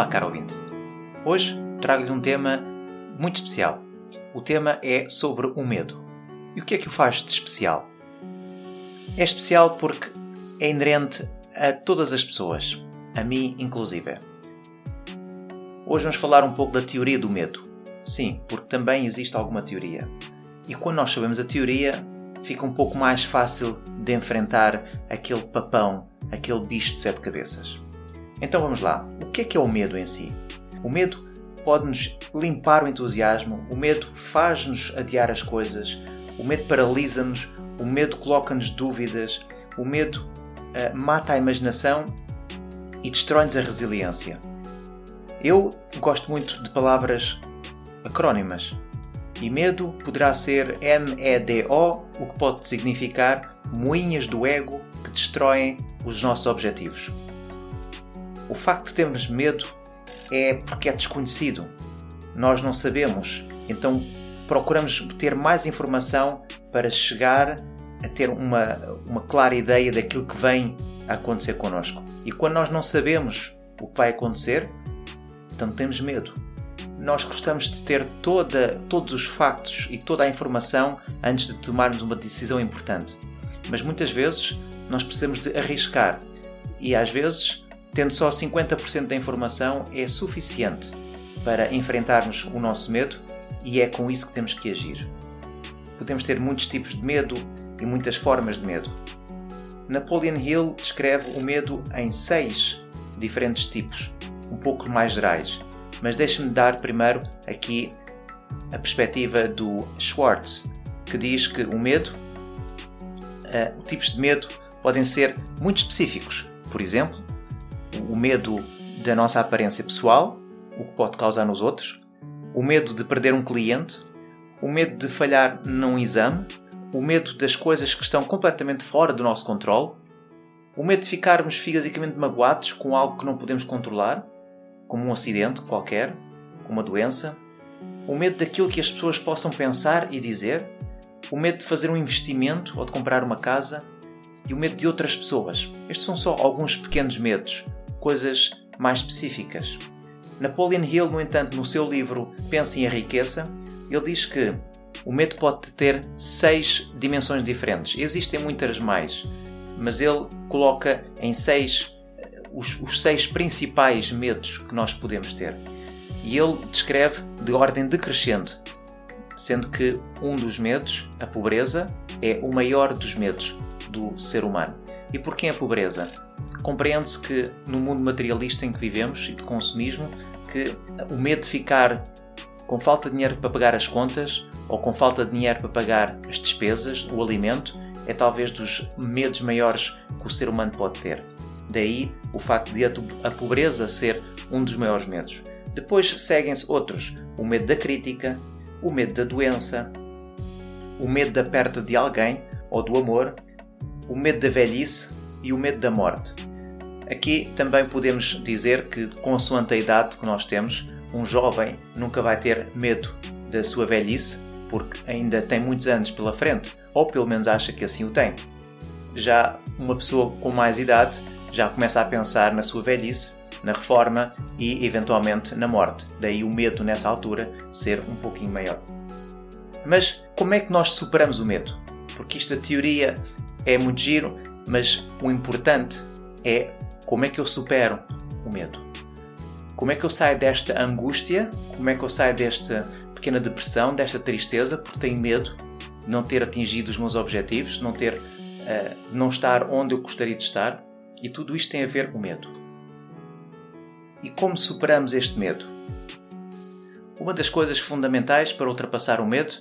Olá, caro ouvinte. Hoje trago-lhe um tema muito especial. O tema é sobre o medo. E o que é que o faz de especial? É especial porque é inerente a todas as pessoas, a mim inclusive. Hoje vamos falar um pouco da teoria do medo. Sim, porque também existe alguma teoria. E quando nós sabemos a teoria, fica um pouco mais fácil de enfrentar aquele papão, aquele bicho de sete cabeças. Então vamos lá. O que é que é o medo em si? O medo pode-nos limpar o entusiasmo, o medo faz-nos adiar as coisas, o medo paralisa-nos, o medo coloca-nos dúvidas, o medo uh, mata a imaginação e destrói-nos a resiliência. Eu gosto muito de palavras acrónimas. E medo poderá ser M-E-D-O, o que pode significar moinhas do ego que destroem os nossos objetivos. O facto de termos medo é porque é desconhecido. Nós não sabemos, então procuramos ter mais informação para chegar a ter uma, uma clara ideia daquilo que vem a acontecer connosco. E quando nós não sabemos o que vai acontecer, então temos medo. Nós gostamos de ter toda, todos os factos e toda a informação antes de tomarmos uma decisão importante. Mas muitas vezes nós precisamos de arriscar e às vezes tendo só 50% da informação é suficiente para enfrentarmos o nosso medo e é com isso que temos que agir. Podemos ter muitos tipos de medo e muitas formas de medo. Napoleon Hill descreve o medo em seis diferentes tipos, um pouco mais gerais, mas deixe-me dar primeiro aqui a perspectiva do Schwartz, que diz que o medo, uh, tipos de medo podem ser muito específicos. Por exemplo, o medo da nossa aparência pessoal, o que pode causar nos outros, o medo de perder um cliente, o medo de falhar num exame, o medo das coisas que estão completamente fora do nosso controle, o medo de ficarmos fisicamente magoados com algo que não podemos controlar, como um acidente qualquer, uma doença, o medo daquilo que as pessoas possam pensar e dizer, o medo de fazer um investimento ou de comprar uma casa e o medo de outras pessoas. Estes são só alguns pequenos medos coisas mais específicas. Napoleon Hill, no entanto, no seu livro Pense em Riqueza, ele diz que o medo pode ter seis dimensões diferentes. Existem muitas mais, mas ele coloca em seis os, os seis principais medos que nós podemos ter. E ele descreve de ordem decrescente, sendo que um dos medos, a pobreza, é o maior dos medos do ser humano. E porquê a pobreza? Compreende-se que no mundo materialista em que vivemos e de consumismo, que o medo de ficar com falta de dinheiro para pagar as contas ou com falta de dinheiro para pagar as despesas, o alimento, é talvez dos medos maiores que o ser humano pode ter. Daí o facto de a pobreza ser um dos maiores medos. Depois seguem-se outros: o medo da crítica, o medo da doença, o medo da perda de alguém ou do amor, o medo da velhice e o medo da morte. Aqui também podemos dizer que, consoante a idade que nós temos, um jovem nunca vai ter medo da sua velhice, porque ainda tem muitos anos pela frente, ou pelo menos acha que assim o tem. Já uma pessoa com mais idade já começa a pensar na sua velhice, na reforma e eventualmente na morte. Daí o medo nessa altura ser um pouquinho maior. Mas como é que nós superamos o medo? Porque isto da teoria é muito giro, mas o importante é como é que eu supero o medo? Como é que eu saio desta angústia? Como é que eu saio desta pequena depressão, desta tristeza, porque tenho medo de não ter atingido os meus objetivos, não ter, uh, não estar onde eu gostaria de estar? E tudo isto tem a ver com medo. E como superamos este medo? Uma das coisas fundamentais para ultrapassar o medo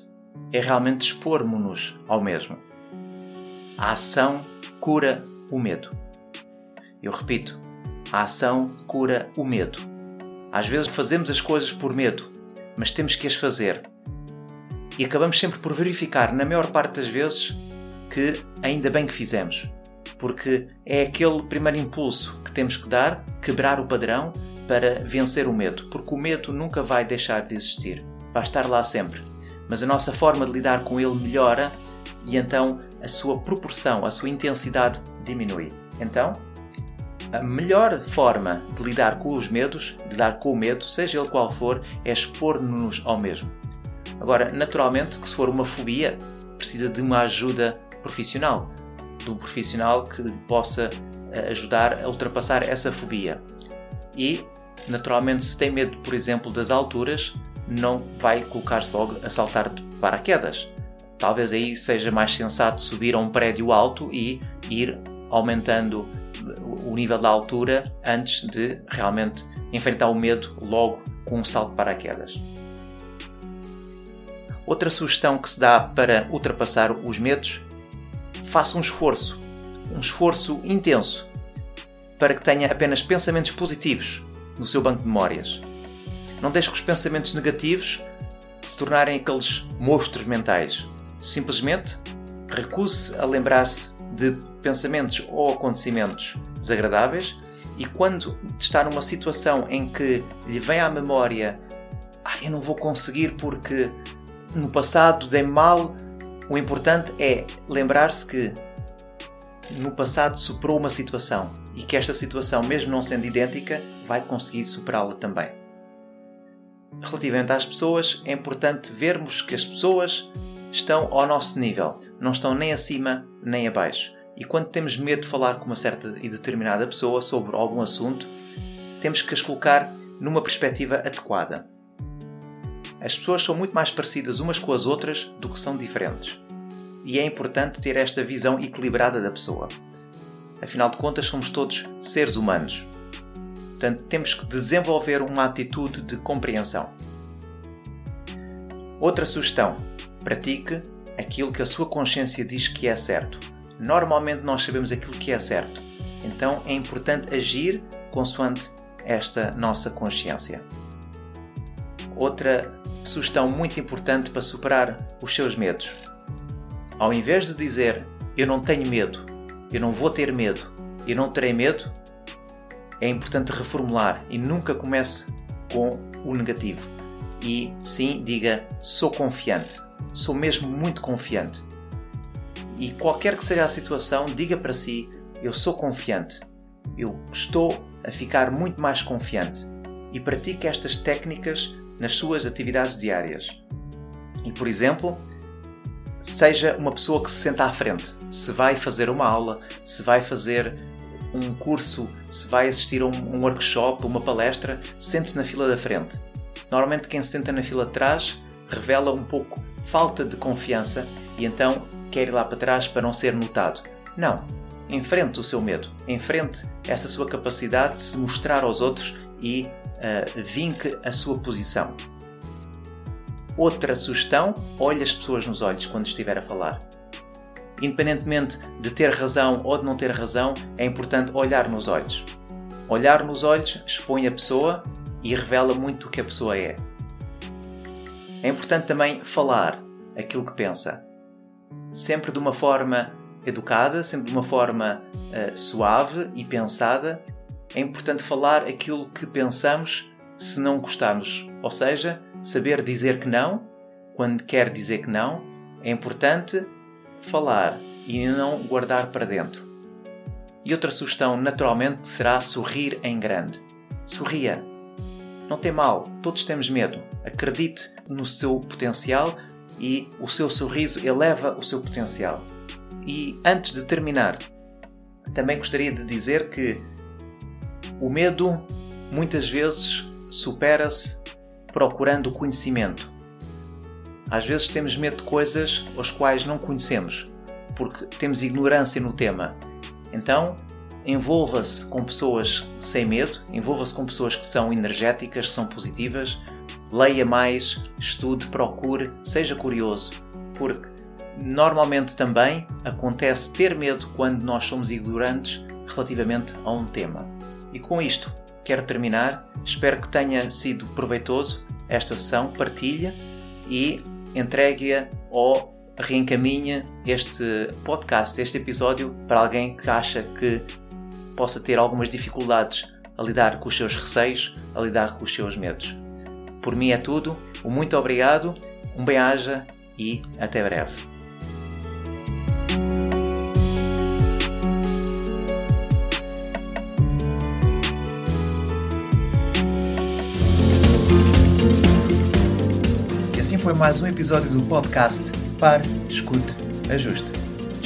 é realmente expormos-nos ao mesmo. A ação cura o medo. Eu repito, a ação cura o medo. Às vezes fazemos as coisas por medo, mas temos que as fazer. E acabamos sempre por verificar, na maior parte das vezes, que ainda bem que fizemos. Porque é aquele primeiro impulso que temos que dar, quebrar o padrão, para vencer o medo. Porque o medo nunca vai deixar de existir. Vai estar lá sempre. Mas a nossa forma de lidar com ele melhora e então a sua proporção, a sua intensidade diminui. Então, a melhor forma de lidar com os medos, de lidar com o medo, seja ele qual for, é expor-nos ao mesmo. Agora, naturalmente, que se for uma fobia, precisa de uma ajuda profissional, de um profissional que possa eh, ajudar a ultrapassar essa fobia. E, naturalmente, se tem medo, por exemplo, das alturas, não vai colocar-se logo a saltar de paraquedas. Talvez aí seja mais sensato subir a um prédio alto e ir aumentando o nível da altura antes de realmente enfrentar o medo logo com um salto de paraquedas. Outra sugestão que se dá para ultrapassar os medos, faça um esforço, um esforço intenso, para que tenha apenas pensamentos positivos no seu banco de memórias. Não deixe que os pensamentos negativos se tornarem aqueles monstros mentais. Simplesmente recuse-se a lembrar-se de pensamentos ou acontecimentos desagradáveis e quando está numa situação em que lhe vem à memória ah, eu não vou conseguir porque no passado dei mal, o importante é lembrar-se que no passado superou uma situação e que esta situação, mesmo não sendo idêntica, vai conseguir superá-la também. Relativamente às pessoas, é importante vermos que as pessoas estão ao nosso nível, não estão nem acima nem abaixo. E quando temos medo de falar com uma certa e determinada pessoa sobre algum assunto, temos que as colocar numa perspectiva adequada. As pessoas são muito mais parecidas umas com as outras do que são diferentes. E é importante ter esta visão equilibrada da pessoa. Afinal de contas, somos todos seres humanos. Portanto, temos que desenvolver uma atitude de compreensão. Outra sugestão: pratique aquilo que a sua consciência diz que é certo normalmente nós sabemos aquilo que é certo. Então é importante agir consoante esta nossa consciência. Outra sugestão muito importante para superar os seus medos. Ao invés de dizer eu não tenho medo, eu não vou ter medo, eu não terei medo, é importante reformular e nunca comece com o negativo. E sim, diga sou confiante, sou mesmo muito confiante. E qualquer que seja a situação, diga para si: Eu sou confiante. Eu estou a ficar muito mais confiante. E pratique estas técnicas nas suas atividades diárias. E, por exemplo, seja uma pessoa que se senta à frente. Se vai fazer uma aula, se vai fazer um curso, se vai assistir a um, workshop, uma palestra, sente-se na fila da frente. Normalmente quem se senta na fila de trás revela um pouco falta de confiança e então quer ir lá para trás para não ser notado. Não. Enfrente o seu medo. Enfrente essa sua capacidade de se mostrar aos outros e uh, vinque a sua posição. Outra sugestão: olhe as pessoas nos olhos quando estiver a falar. Independentemente de ter razão ou de não ter razão, é importante olhar nos olhos. Olhar nos olhos expõe a pessoa e revela muito o que a pessoa é. É importante também falar aquilo que pensa sempre de uma forma educada, sempre de uma forma uh, suave e pensada. É importante falar aquilo que pensamos se não gostarmos, ou seja, saber dizer que não quando quer dizer que não. É importante falar e não guardar para dentro. E outra sugestão, naturalmente, será sorrir em grande. Sorria. Não tem mal, todos temos medo. Acredite no seu potencial e o seu sorriso eleva o seu potencial. E antes de terminar, também gostaria de dizer que o medo muitas vezes supera-se procurando conhecimento. Às vezes temos medo de coisas as quais não conhecemos, porque temos ignorância no tema. Então, envolva-se com pessoas sem medo, envolva-se com pessoas que são energéticas, que são positivas, leia mais, estude, procure, seja curioso, porque normalmente também acontece ter medo quando nós somos ignorantes relativamente a um tema. E com isto, quero terminar. Espero que tenha sido proveitoso esta sessão. Partilha e entregue-a ou reencaminha este podcast, este episódio, para alguém que acha que possa ter algumas dificuldades a lidar com os seus receios, a lidar com os seus medos. Por mim é tudo. Um muito obrigado, um bem-aja e até breve. E assim foi mais um episódio do podcast Pare, Escute, Ajuste.